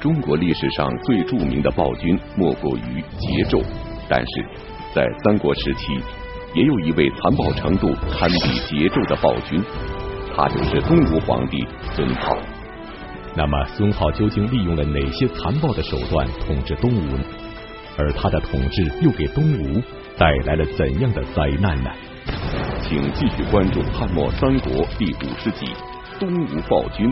中国历史上最著名的暴君莫过于桀纣，但是在三国时期，也有一位残暴程度堪比桀纣的暴君，他就是东吴皇帝孙皓。那么，孙皓究竟利用了哪些残暴的手段统治东吴呢？而他的统治又给东吴带来了怎样的灾难呢？请继续关注《汉末三国》第五十集《东吴暴君》。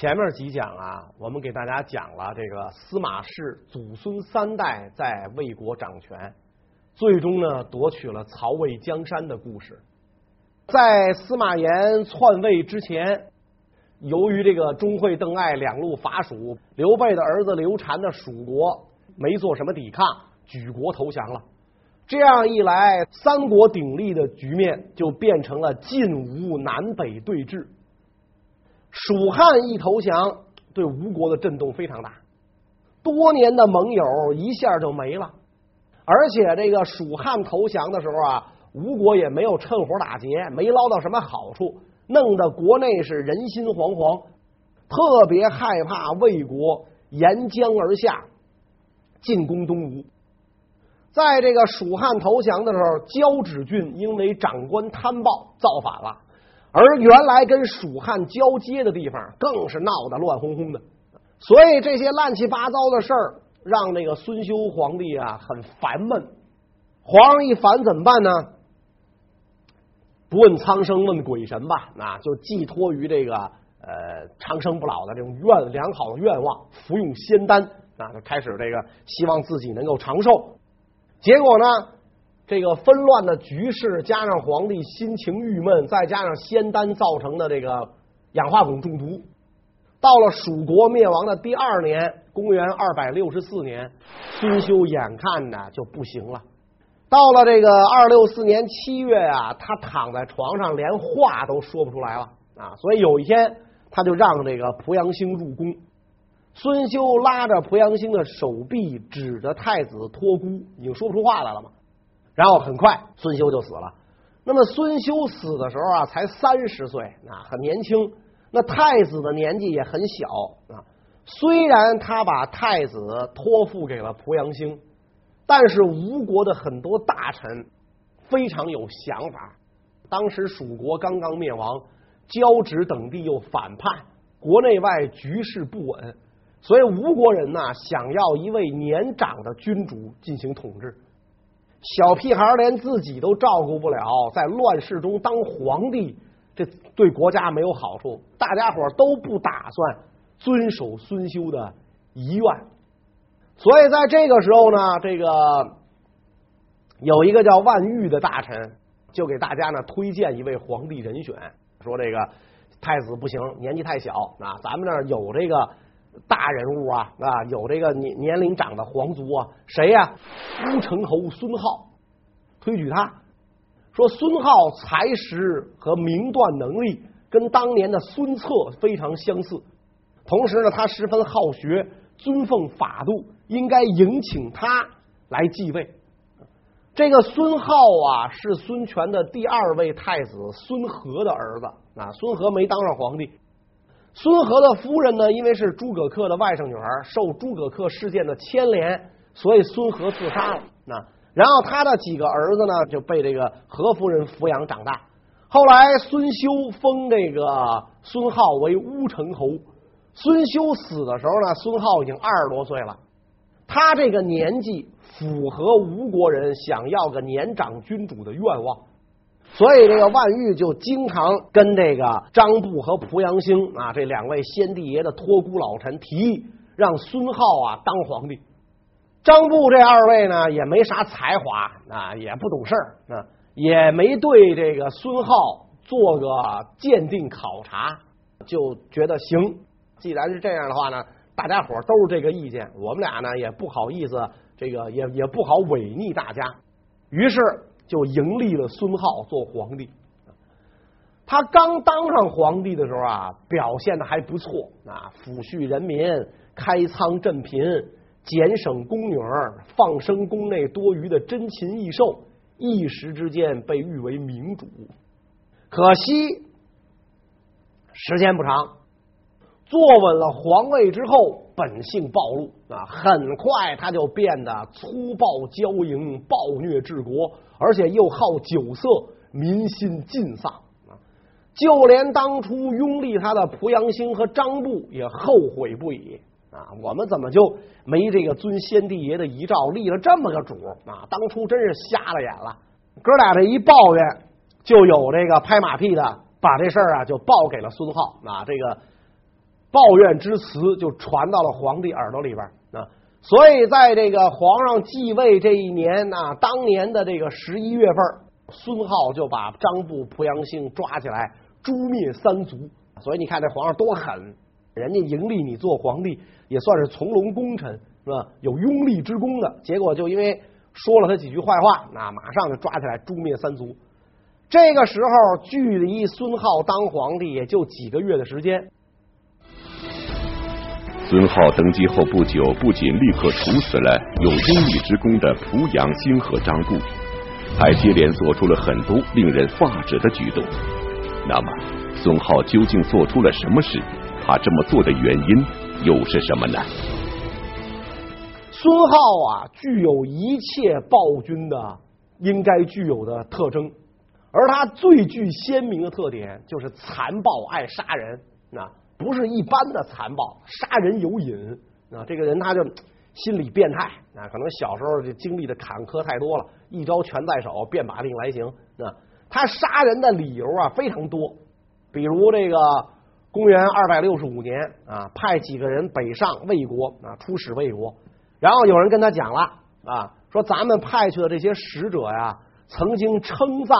前面几讲啊，我们给大家讲了这个司马氏祖孙三代在魏国掌权，最终呢夺取了曹魏江山的故事。在司马炎篡位之前，由于这个钟会、邓艾两路伐蜀，刘备的儿子刘禅的蜀国没做什么抵抗，举国投降了。这样一来，三国鼎立的局面就变成了晋吴南北对峙。蜀汉一投降，对吴国的震动非常大，多年的盟友一下就没了。而且这个蜀汉投降的时候啊，吴国也没有趁火打劫，没捞到什么好处，弄得国内是人心惶惶，特别害怕魏国沿江而下进攻东吴。在这个蜀汉投降的时候，交趾郡因为长官贪暴造反了，而原来跟蜀汉交接的地方更是闹得乱哄哄的，所以这些乱七八糟的事儿让那个孙休皇帝啊很烦闷。皇上一烦怎么办呢？不问苍生，问鬼神吧，那就寄托于这个呃长生不老的这种愿良好的愿望，服用仙丹啊，就开始这个希望自己能够长寿。结果呢，这个纷乱的局势，加上皇帝心情郁闷，再加上仙丹造成的这个氧化汞中毒，到了蜀国灭亡的第二年，公元二百六十四年，孙休眼看呢就不行了。到了这个二六四年七月啊，他躺在床上，连话都说不出来了啊！所以有一天，他就让这个濮阳兴入宫。孙休拉着濮阳兴的手臂，指着太子托孤，已经说不出话来了嘛。然后很快，孙休就死了。那么孙休死的时候啊，才三十岁啊，很年轻。那太子的年纪也很小啊。虽然他把太子托付给了濮阳兴，但是吴国的很多大臣非常有想法。当时蜀国刚刚灭亡，交趾等地又反叛，国内外局势不稳。所以吴国人呢，想要一位年长的君主进行统治。小屁孩连自己都照顾不了，在乱世中当皇帝，这对国家没有好处。大家伙都不打算遵守孙修的遗愿。所以在这个时候呢，这个有一个叫万玉的大臣，就给大家呢推荐一位皇帝人选，说这个太子不行，年纪太小啊，咱们那儿有这个。大人物啊啊，有这个年年龄长的皇族啊，谁呀、乌程侯孙皓，推举他，说孙皓才识和明断能力跟当年的孙策非常相似，同时呢，他十分好学，尊奉法度，应该迎请他来继位。这个孙皓啊，是孙权的第二位太子孙和的儿子啊，孙和没当上皇帝。孙和的夫人呢，因为是诸葛恪的外甥女儿，受诸葛恪事件的牵连，所以孙和自杀了。那然后他的几个儿子呢，就被这个何夫人抚养长大。后来孙休封这个孙皓为乌程侯。孙休死的时候呢，孙皓已经二十多岁了。他这个年纪符合吴国人想要个年长君主的愿望。所以这个万玉就经常跟这个张布和濮阳兴啊这两位先帝爷的托孤老臣提议，让孙浩啊当皇帝。张布这二位呢也没啥才华啊，也不懂事儿啊，也没对这个孙浩做个鉴定考察，就觉得行。既然是这样的话呢，大家伙都是这个意见，我们俩呢也不好意思，这个也也不好违逆大家，于是。就迎立了孙浩做皇帝。他刚当上皇帝的时候啊，表现的还不错啊，抚恤人民，开仓赈贫，减省宫女，放生宫内多余的珍禽异兽，一时之间被誉为明主。可惜时间不长，坐稳了皇位之后，本性暴露啊，很快他就变得粗暴骄淫、暴虐治国，而且又好酒色，民心尽丧啊。就连当初拥立他的濮阳兴和张布也后悔不已啊。我们怎么就没这个遵先帝爷的遗诏，立了这么个主啊？当初真是瞎了眼了。哥俩这一抱怨，就有这个拍马屁的，把这事儿啊就报给了孙浩啊，这个。抱怨之词就传到了皇帝耳朵里边啊，所以在这个皇上继位这一年啊，当年的这个十一月份，孙浩就把张布、濮阳兴抓起来诛灭三族。所以你看这皇上多狠，人家迎立你做皇帝也算是从龙功臣是吧？有拥立之功的，结果就因为说了他几句坏话，那马上就抓起来诛灭三族。这个时候距离孙浩当皇帝也就几个月的时间。孙浩登基后不久，不仅立刻处死了有忠义之功的濮阳兴和张固，还接连做出了很多令人发指的举动。那么，孙浩究竟做出了什么事？他这么做的原因又是什么呢？孙浩啊，具有一切暴君的应该具有的特征，而他最具鲜明的特点就是残暴、爱杀人。那。不是一般的残暴，杀人有瘾啊！这个人他就心理变态啊，可能小时候就经历的坎坷太多了，一招拳在手，变把令来行啊！他杀人的理由啊非常多，比如这个公元二百六十五年啊，派几个人北上魏国啊，出使魏国，然后有人跟他讲了啊，说咱们派去的这些使者呀，曾经称赞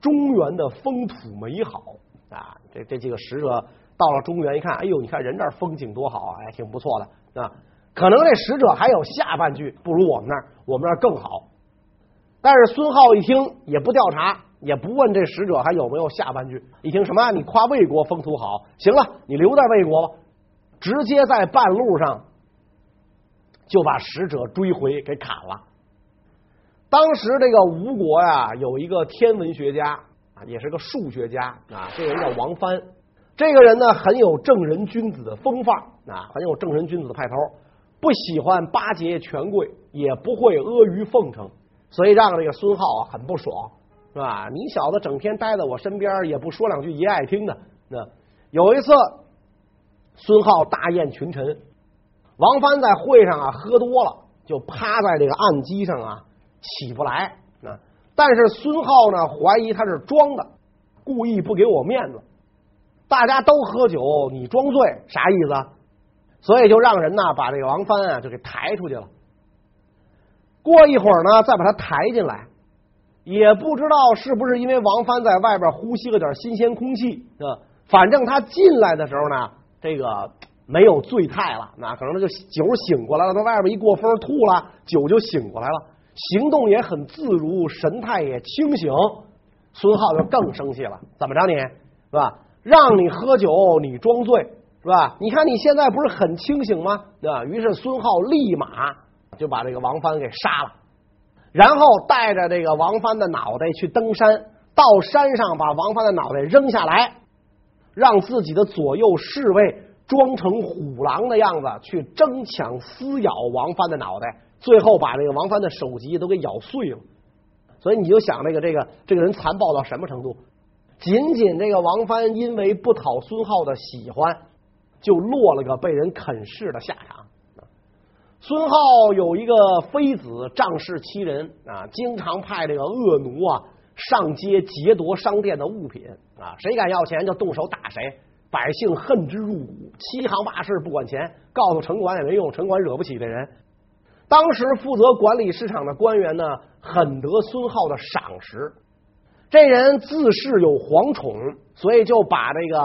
中原的风土美好啊，这这几个使者。到了中原一看，哎呦，你看人这儿风景多好啊，还挺不错的啊。可能这使者还有下半句不如我们那儿，我们那儿更好。但是孙皓一听也不调查，也不问这使者还有没有下半句。一听什么？你夸魏国风土好，行了，你留在魏国吧。直接在半路上就把使者追回给砍了。当时这个吴国呀，有一个天文学家，也是个数学家啊，这个人叫王帆。这个人呢，很有正人君子的风范啊，很有正人君子的派头，不喜欢巴结权贵，也不会阿谀奉承，所以让这个孙浩啊很不爽，是吧？你小子整天待在我身边，也不说两句爷爱听的。那有一次，孙浩大宴群臣，王帆在会上啊喝多了，就趴在这个案几上啊起不来啊。但是孙浩呢怀疑他是装的，故意不给我面子。大家都喝酒，你装醉啥意思？所以就让人呢把这个王帆啊就给抬出去了。过一会儿呢，再把他抬进来，也不知道是不是因为王帆在外边呼吸了点新鲜空气啊。反正他进来的时候呢，这个没有醉态了，那可能他就酒醒过来了。他外边一过风吐了，酒就醒过来了，行动也很自如，神态也清醒。孙浩就更生气了，怎么着你是吧？让你喝酒，你装醉是吧？你看你现在不是很清醒吗？对吧？于是孙浩立马就把这个王帆给杀了，然后带着这个王帆的脑袋去登山，到山上把王帆的脑袋扔下来，让自己的左右侍卫装成虎狼的样子去争抢撕咬王帆的脑袋，最后把这个王帆的首级都给咬碎了。所以你就想这个这个这个人残暴到什么程度？仅仅这个王帆因为不讨孙浩的喜欢，就落了个被人啃噬的下场。孙浩有一个妃子仗势欺人啊，经常派这个恶奴啊上街劫夺商店的物品啊，谁敢要钱就动手打谁，百姓恨之入骨，欺行霸市不管钱，告诉城管也没用，城管惹不起这人。当时负责管理市场的官员呢，很得孙浩的赏识。这人自恃有皇宠，所以就把这个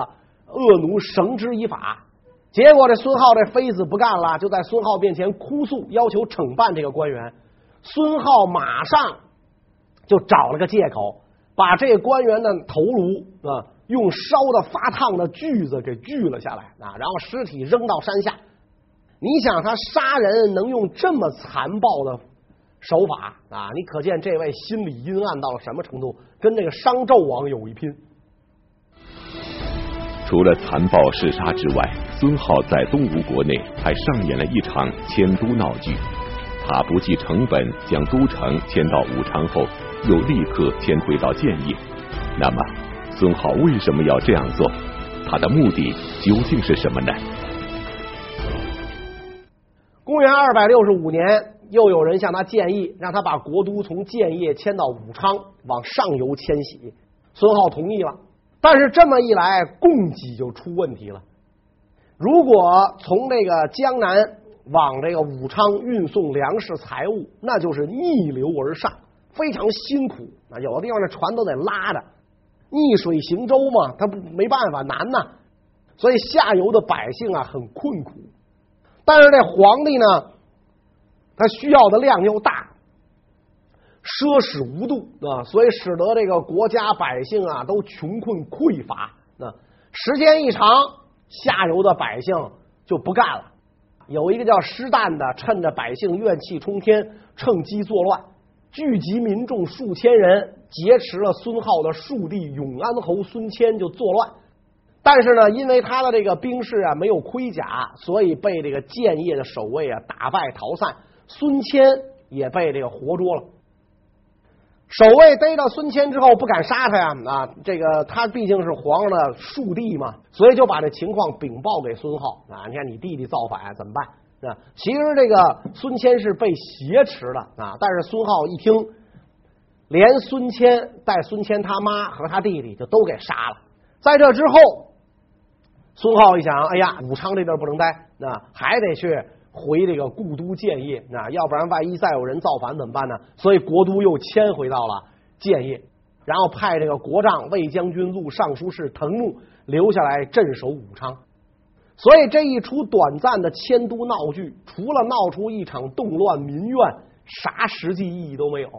恶奴绳之以法。结果这孙浩这妃子不干了，就在孙浩面前哭诉，要求惩办这个官员。孙浩马上就找了个借口，把这官员的头颅啊，用烧的发烫的锯子给锯了下来啊，然后尸体扔到山下。你想他杀人能用这么残暴的手法啊！你可见这位心理阴暗到了什么程度，跟那个商纣王有一拼。除了残暴嗜杀之外，孙浩在东吴国内还上演了一场迁都闹剧。他不计成本将都城迁到武昌后，又立刻迁回到建业。那么，孙浩为什么要这样做？他的目的究竟是什么呢？公元二百六十五年，又有人向他建议，让他把国都从建业迁到武昌，往上游迁徙。孙浩同意了。但是这么一来，供给就出问题了。如果从这个江南往这个武昌运送粮食财物，那就是逆流而上，非常辛苦啊！有的地方这船都得拉着，逆水行舟嘛，他不没办法，难呐。所以下游的百姓啊很困苦。但是这皇帝呢，他需要的量又大。奢侈无度啊，所以使得这个国家百姓啊都穷困匮乏。那时间一长，下游的百姓就不干了。有一个叫师旦的，趁着百姓怨气冲天，趁机作乱，聚集民众数千人，劫持了孙浩的庶弟永安侯孙谦，就作乱。但是呢，因为他的这个兵士啊没有盔甲，所以被这个建业的守卫啊打败逃散。孙谦也被这个活捉了。守卫逮到孙谦之后，不敢杀他呀啊！这个他毕竟是皇上的庶弟嘛，所以就把这情况禀报给孙浩啊。你看你弟弟造反怎么办？啊，其实这个孙谦是被挟持的啊。但是孙浩一听，连孙谦带孙谦他妈和他弟弟就都给杀了。在这之后，孙浩一想，哎呀，武昌这地儿不能待，那还得去。回这个故都建业，那要不然万一再有人造反怎么办呢？所以国都又迁回到了建业，然后派这个国丈、魏将军录尚书事滕木留下来镇守武昌。所以这一出短暂的迁都闹剧，除了闹出一场动乱民怨，啥实际意义都没有。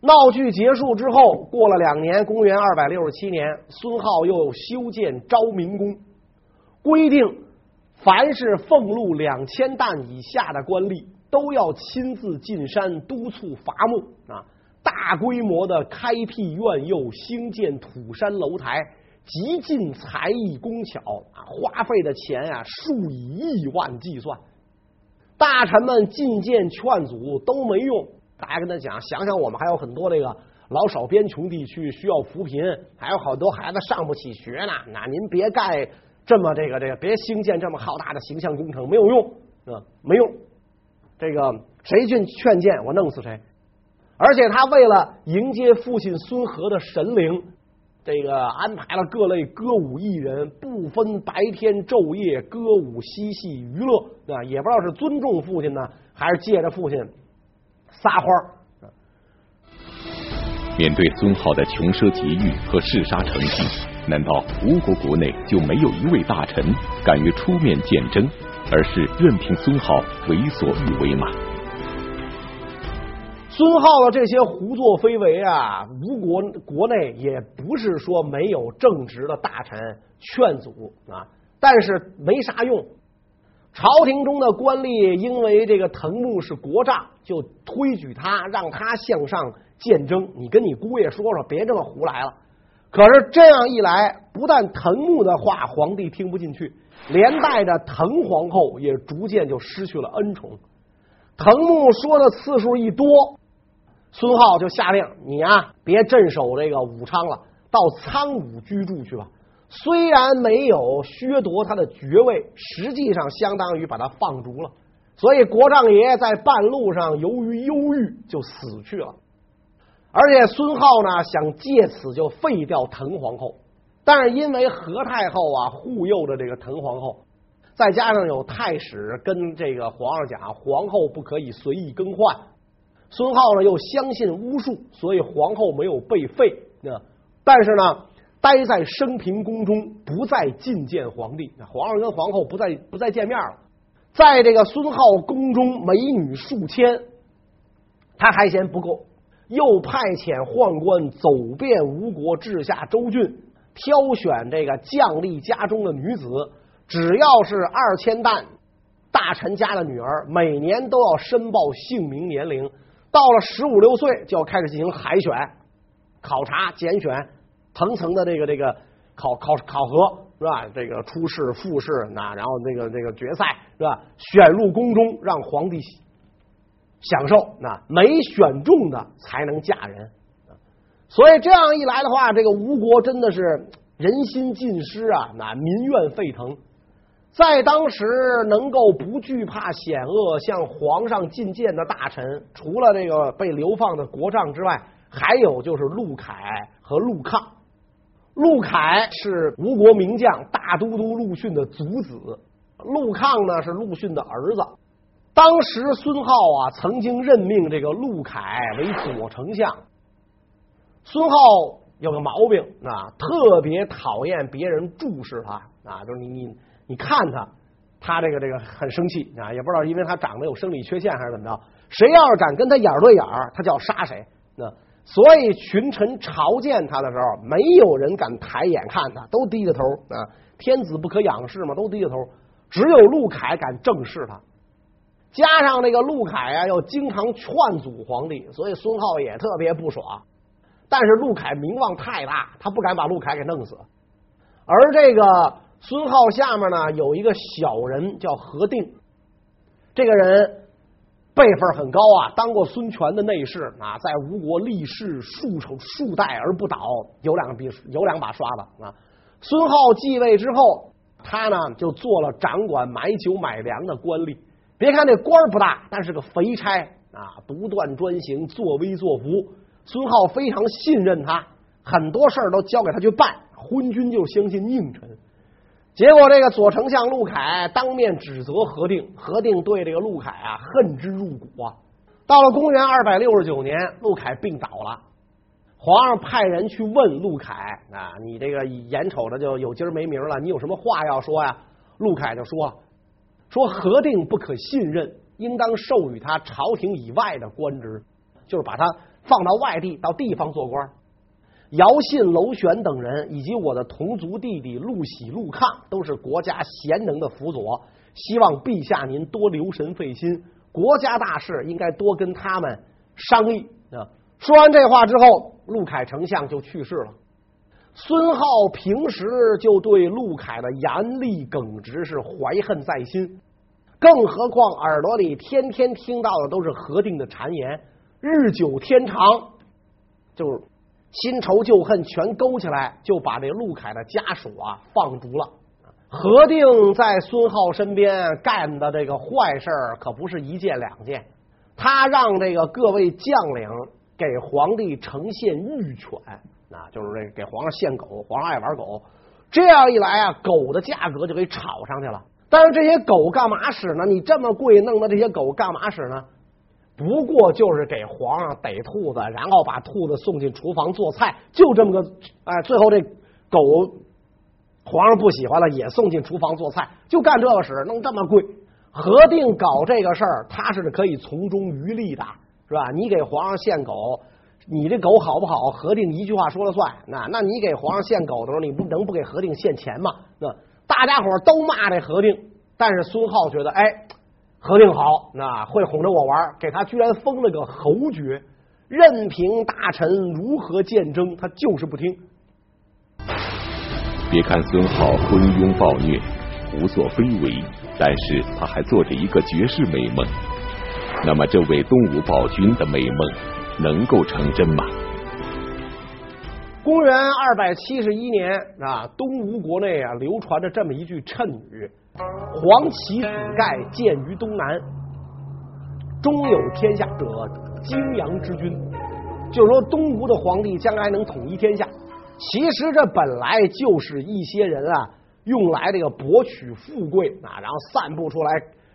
闹剧结束之后，过了两年，公元二百六十七年，孙浩又修建昭明宫，规定。凡是俸禄两千石以下的官吏，都要亲自进山督促伐木啊！大规模的开辟苑囿，兴建土山楼台，极尽才艺工巧啊！花费的钱啊，数以亿万计算。大臣们进谏劝阻都没用，大家跟他讲，想想我们还有很多这个老少边穷地区需要扶贫，还有好多孩子上不起学呢。那您别盖。这么这个这个，别兴建这么浩大的形象工程，没有用啊，没用。这个谁去劝谏，我弄死谁。而且他为了迎接父亲孙和的神灵，这个安排了各类歌舞艺人，不分白天昼夜，歌舞嬉戏娱乐啊，也不知道是尊重父亲呢，还是借着父亲撒欢儿。面对孙浩的穷奢极欲和嗜杀成性。难道吴国国内就没有一位大臣敢于出面谏争，而是任凭孙浩为所欲为吗？孙浩的这些胡作非为啊，吴国国内也不是说没有正直的大臣劝阻啊，但是没啥用。朝廷中的官吏因为这个藤木是国丈，就推举他，让他向上谏争。你跟你姑爷说说，别这么胡来了。可是这样一来，不但滕木的话皇帝听不进去，连带着滕皇后也逐渐就失去了恩宠。滕木说的次数一多，孙浩就下令你啊，别镇守这个武昌了，到苍梧居住去吧。虽然没有削夺他的爵位，实际上相当于把他放逐了。所以国丈爷在半路上由于忧郁就死去了。而且孙浩呢，想借此就废掉滕皇后，但是因为何太后啊护佑着这个滕皇后，再加上有太史跟这个皇上讲，皇后不可以随意更换，孙浩呢又相信巫术，所以皇后没有被废。但是呢，待在升平宫中，不再觐见皇帝。皇上跟皇后不再不再见面了，在这个孙浩宫中，美女数千，他还嫌不够。又派遣宦官走遍吴国，治下州郡，挑选这个将吏家中的女子，只要是二千石大臣家的女儿，每年都要申报姓名年龄，到了十五六岁就要开始进行海选、考察、拣选，层层的这个这个考考考核是吧？这个初试、复试，那然后那个那个决赛是吧？选入宫中，让皇帝享受。那没选中的才能嫁人。所以这样一来的话，这个吴国真的是人心尽失啊，那民怨沸腾。在当时能够不惧怕险恶向皇上进谏的大臣，除了这个被流放的国丈之外，还有就是陆凯和陆抗。陆凯是吴国名将大都督陆逊的族子，陆抗呢是陆逊的儿子。当时孙皓啊曾经任命这个陆凯为左丞相。孙皓有个毛病啊，特别讨厌别人注视他啊，就是你你你看他，他这个这个很生气啊，也不知道因为他长得有生理缺陷还是怎么着，谁要是敢跟他眼对眼，他就要杀谁。那所以群臣朝见他的时候，没有人敢抬眼看他，都低着头啊。天子不可仰视嘛，都低着头。只有陆凯敢正视他，加上那个陆凯啊，又经常劝阻皇帝，所以孙浩也特别不爽。但是陆凯名望太大，他不敢把陆凯给弄死。而这个孙浩下面呢，有一个小人叫何定，这个人辈分很高啊，当过孙权的内侍啊，在吴国立世数数数代而不倒，有两笔有两把刷子啊。孙浩继位之后，他呢就做了掌管买酒买粮的官吏。别看这官不大，但是个肥差啊，独断专行，作威作福。孙浩非常信任他，很多事儿都交给他去办，昏君就相信佞臣。结果这个左丞相陆凯当面指责何定，何定对这个陆凯啊恨之入骨啊。到了公元二百六十九年，陆凯病倒了，皇上派人去问陆凯啊，你这个眼瞅着就有今儿没明了，你有什么话要说呀？陆凯就说说何定不可信任，应当授予他朝廷以外的官职，就是把他。放到外地，到地方做官。姚信、娄玄等人，以及我的同族弟弟陆喜、陆抗，都是国家贤能的辅佐。希望陛下您多留神费心，国家大事应该多跟他们商议。啊，说完这话之后，陆凯丞相就去世了。孙浩平时就对陆凯的严厉耿直是怀恨在心，更何况耳朵里天天听到的都是何定的谗言。日久天长，就是新仇旧恨全勾起来，就把这陆凯的家属啊放逐了。何定在孙浩身边干的这个坏事可不是一件两件，他让这个各位将领给皇帝呈献御犬，啊，就是这给皇上献狗，皇上爱玩狗，这样一来啊，狗的价格就给炒上去了。但是这些狗干嘛使呢？你这么贵弄的这些狗干嘛使呢？不过就是给皇上逮兔子，然后把兔子送进厨房做菜，就这么个哎，最后这狗皇上不喜欢了，也送进厨房做菜，就干这个事，弄这么贵。何定搞这个事儿，他是可以从中渔利的，是吧？你给皇上献狗，你这狗好不好？何定一句话说了算。那那你给皇上献狗的时候，你不能不给何定献钱吗？那大家伙都骂这何定，但是孙浩觉得，哎。何定好，那会哄着我玩，给他居然封了个侯爵，任凭大臣如何谏争，他就是不听。别看孙浩昏庸暴虐、胡作非为，但是他还做着一个绝世美梦。那么，这位东吴暴君的美梦能够成真吗？公元二百七十一年啊，东吴国内啊流传着这么一句谶语。黄旗子盖建于东南，终有天下者，泾阳之君。就是说，东吴的皇帝将来能统一天下。其实这本来就是一些人啊用来这个博取富贵啊，然后散布出来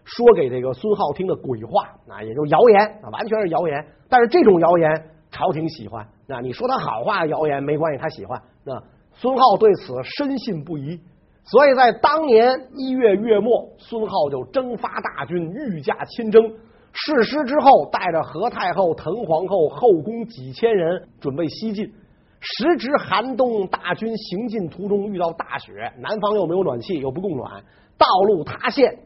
说给这个孙浩听的鬼话啊，也就谣言啊，完全是谣言。但是这种谣言朝廷喜欢，那你说他好话的谣言没关系，他喜欢。那孙浩对此深信不疑。所以在当年一月月末，孙浩就征发大军，御驾亲征。誓师之后，带着何太后、滕皇后、后宫几千人，准备西进。时值寒冬，大军行进途中遇到大雪，南方又没有暖气，又不供暖，道路塌陷。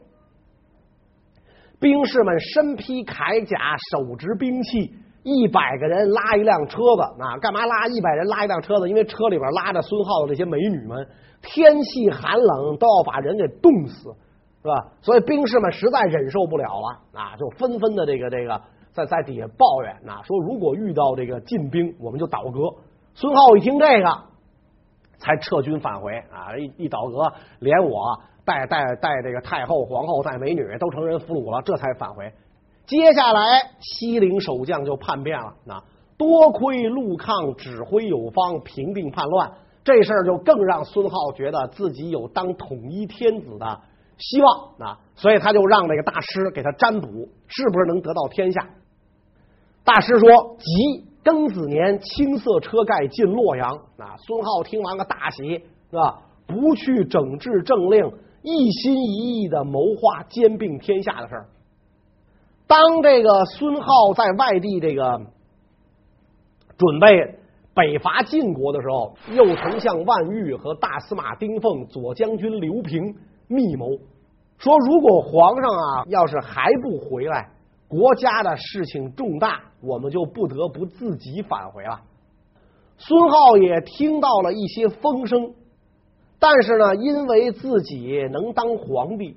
兵士们身披铠甲，手执兵器，一百个人拉一辆车子，啊，干嘛拉一百人拉一辆车子？因为车里边拉着孙浩的这些美女们，天气寒冷都要把人给冻死，是吧？所以兵士们实在忍受不了了，啊，就纷纷的这个这个在在底下抱怨，啊，说如果遇到这个进兵，我们就倒戈。孙浩一听这个，才撤军返回啊，一一倒戈，连我带带带这个太后、皇后、带美女都成人俘虏了，这才返回。接下来，西陵守将就叛变了。那多亏陆抗指挥有方，平定叛乱，这事儿就更让孙浩觉得自己有当统一天子的希望。那所以他就让这个大师给他占卜，是不是能得到天下？大师说：吉，庚子年，青色车盖进洛阳。啊，孙浩听完个大喜，是吧？不去整治政令，一心一意的谋划兼并天下的事儿。当这个孙浩在外地这个准备北伐晋国的时候，右丞相万玉和大司马丁奉、左将军刘平密谋说，如果皇上啊要是还不回来，国家的事情重大，我们就不得不自己返回了。孙浩也听到了一些风声，但是呢，因为自己能当皇帝，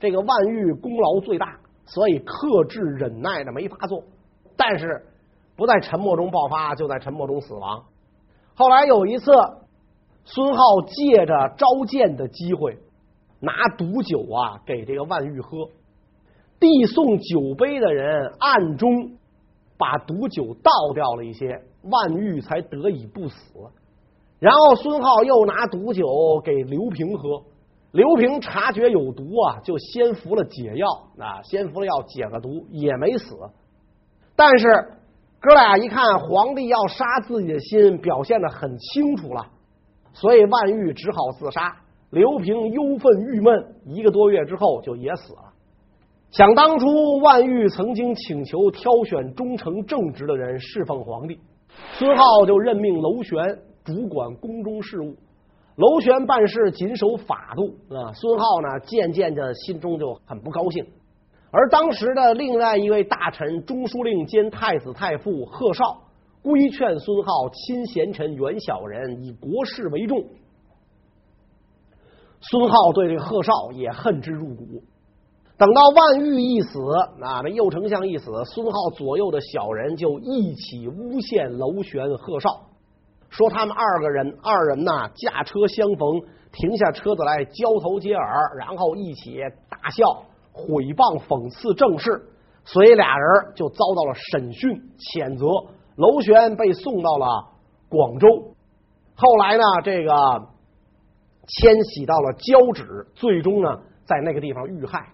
这个万玉功劳最大。所以克制忍耐的没法做，但是不在沉默中爆发，就在沉默中死亡。后来有一次，孙浩借着召见的机会，拿毒酒啊给这个万玉喝，递送酒杯的人暗中把毒酒倒掉了一些，万玉才得以不死。然后孙浩又拿毒酒给刘平喝。刘平察觉有毒啊，就先服了解药啊，先服了药解了毒，也没死。但是哥俩一看皇帝要杀自己的心表现得很清楚了，所以万玉只好自杀。刘平忧愤郁闷，一个多月之后就也死了。想当初，万玉曾经请求挑选忠诚正直的人侍奉皇帝，孙浩就任命娄玄主管宫中事务。楼玄办事谨守法度啊，孙浩呢渐渐的心中就很不高兴。而当时的另外一位大臣中书令兼太子太傅贺绍规劝孙浩亲贤臣远小人，以国事为重。孙浩对这个贺绍也恨之入骨。等到万玉一死啊，这右丞相一死，孙浩左右的小人就一起诬陷楼玄、贺绍。说他们二个人，二人呐驾车相逢，停下车子来交头接耳，然后一起大笑，毁谤讽刺政事，所以俩人就遭到了审讯谴责。娄玄被送到了广州，后来呢，这个迁徙到了交趾，最终呢在那个地方遇害。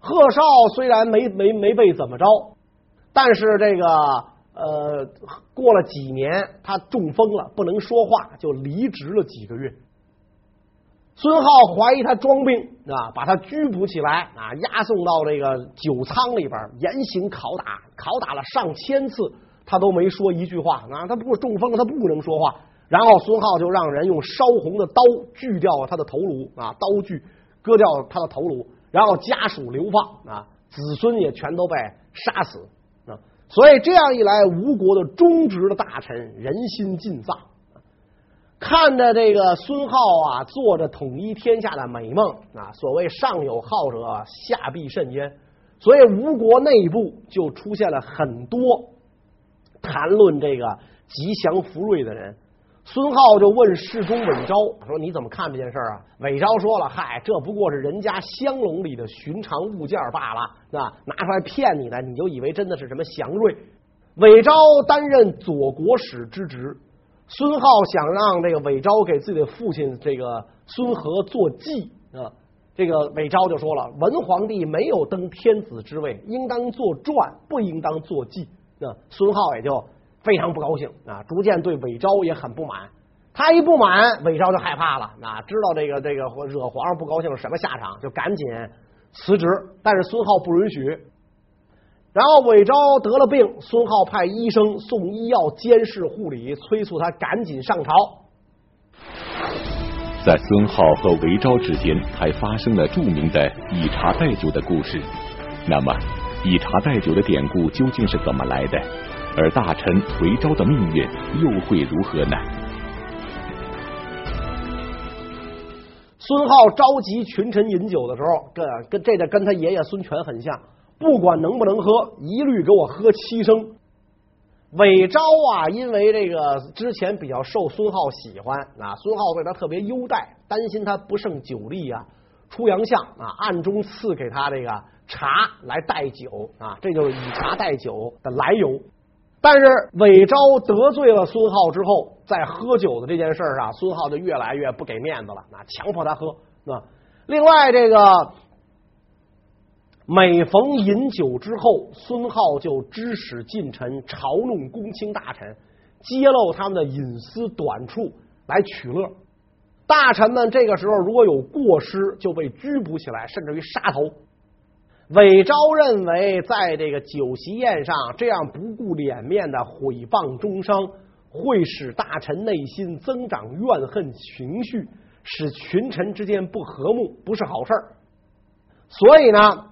贺绍虽然没没没被怎么着，但是这个。呃，过了几年，他中风了，不能说话，就离职了几个月。孙浩怀疑他装病啊，把他拘捕起来啊，押送到这个酒仓里边严刑拷打，拷打了上千次，他都没说一句话啊。他不中风，他不能说话。然后孙浩就让人用烧红的刀锯掉了他的头颅啊，刀锯割掉他的头颅，然后家属流放啊，子孙也全都被杀死。所以这样一来，吴国的忠直的大臣人心尽丧，看着这个孙浩啊，做着统一天下的美梦啊，所谓上有好者，下必甚焉。所以吴国内部就出现了很多谈论这个吉祥福瑞的人。孙浩就问侍中韦昭说：“你怎么看这件事啊？”韦昭说了：“嗨，这不过是人家香笼里的寻常物件罢了，那拿出来骗你的，你就以为真的是什么祥瑞？”韦昭担任左国使之职，孙浩想让这个韦昭给自己的父亲这个孙和做祭啊。这个韦昭就说了：“文皇帝没有登天子之位，应当做传，不应当做祭。”那孙浩也就。非常不高兴啊，逐渐对韦昭也很不满。他一不满，韦昭就害怕了啊，知道这个这个惹皇上不高兴什么下场，就赶紧辞职。但是孙浩不允许。然后韦昭得了病，孙浩派医生送医药监视护理，催促他赶紧上朝。在孙浩和韦昭之间，还发生了著名的以茶代酒的故事。那么，以茶代酒的典故究竟是怎么来的？而大臣韦昭的命运又会如何呢？孙浩召集群臣饮酒的时候，跟跟这个跟他爷爷孙权很像，不管能不能喝，一律给我喝七升。韦昭啊，因为这个之前比较受孙浩喜欢啊，孙浩对他特别优待，担心他不胜酒力啊，出洋相啊，暗中赐给他这个茶来代酒啊，这就是以茶代酒的来由。但是韦昭得罪了孙浩之后，在喝酒的这件事上，孙浩就越来越不给面子了，那强迫他喝。啊，另外这个每逢饮酒之后，孙浩就指使近臣嘲弄公卿大臣，揭露他们的隐私短处来取乐。大臣们这个时候如果有过失，就被拘捕起来，甚至于杀头。韦昭认为，在这个酒席宴上这样不顾脸面的毁谤中伤，会使大臣内心增长怨恨情绪，使群臣之间不和睦，不是好事。所以呢，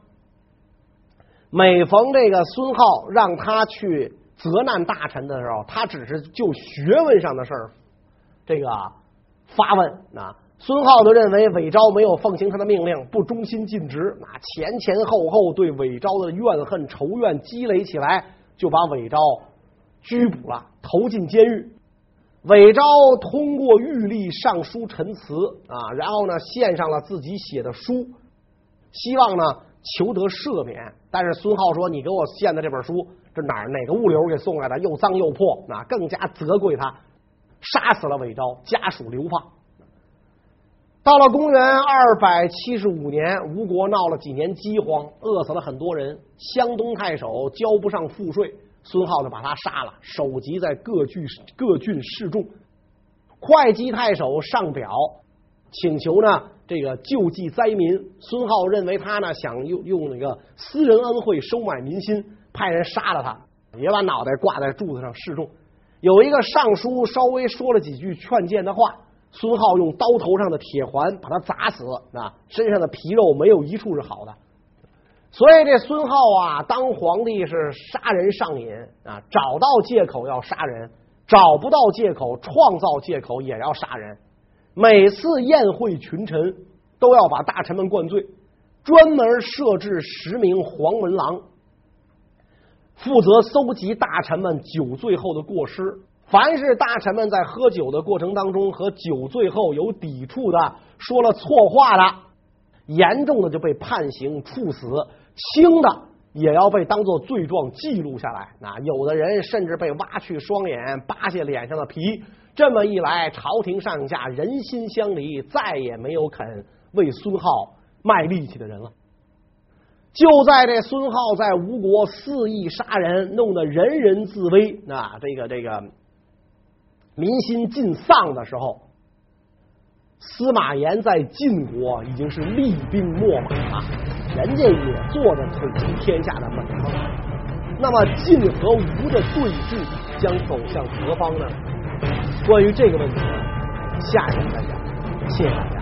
每逢这个孙浩让他去责难大臣的时候，他只是就学问上的事儿，这个发问啊。孙浩就认为韦昭没有奉行他的命令，不忠心尽职，那前前后后对韦昭的怨恨仇怨积累起来，就把韦昭拘捕了，投进监狱。韦昭通过狱吏上书陈词啊，然后呢献上了自己写的书，希望呢求得赦免。但是孙浩说：“你给我献的这本书，这哪哪个物流给送来的？又脏又破，那更加责怪他，杀死了韦昭，家属流放。”到了公元二百七十五年，吴国闹了几年饥荒，饿死了很多人。湘东太守交不上赋税，孙浩就把他杀了，首级在各郡各郡示众。会稽太守上表请求呢，这个救济灾民。孙浩认为他呢想用用那个私人恩惠收买民心，派人杀了他，也把脑袋挂在柱子上示众。有一个尚书稍微说了几句劝谏的话。孙浩用刀头上的铁环把他砸死啊，身上的皮肉没有一处是好的，所以这孙浩啊，当皇帝是杀人上瘾啊，找到借口要杀人，找不到借口创造借口也要杀人。每次宴会群臣，都要把大臣们灌醉，专门设置十名黄门郎，负责搜集大臣们酒醉后的过失。凡是大臣们在喝酒的过程当中和酒醉后有抵触的，说了错话的，严重的就被判刑处死，轻的也要被当做罪状记录下来。那有的人甚至被挖去双眼，扒下脸上的皮。这么一来，朝廷上下人心相离，再也没有肯为孙浩卖力气的人了。就在这孙浩在吴国肆意杀人，弄得人人自危。那这个这个。民心尽丧的时候，司马炎在晋国已经是厉兵秣马了，人家也做着统一天下的本分。那么晋和吴的对峙将走向何方呢？关于这个问题，下一期再讲。谢谢大家。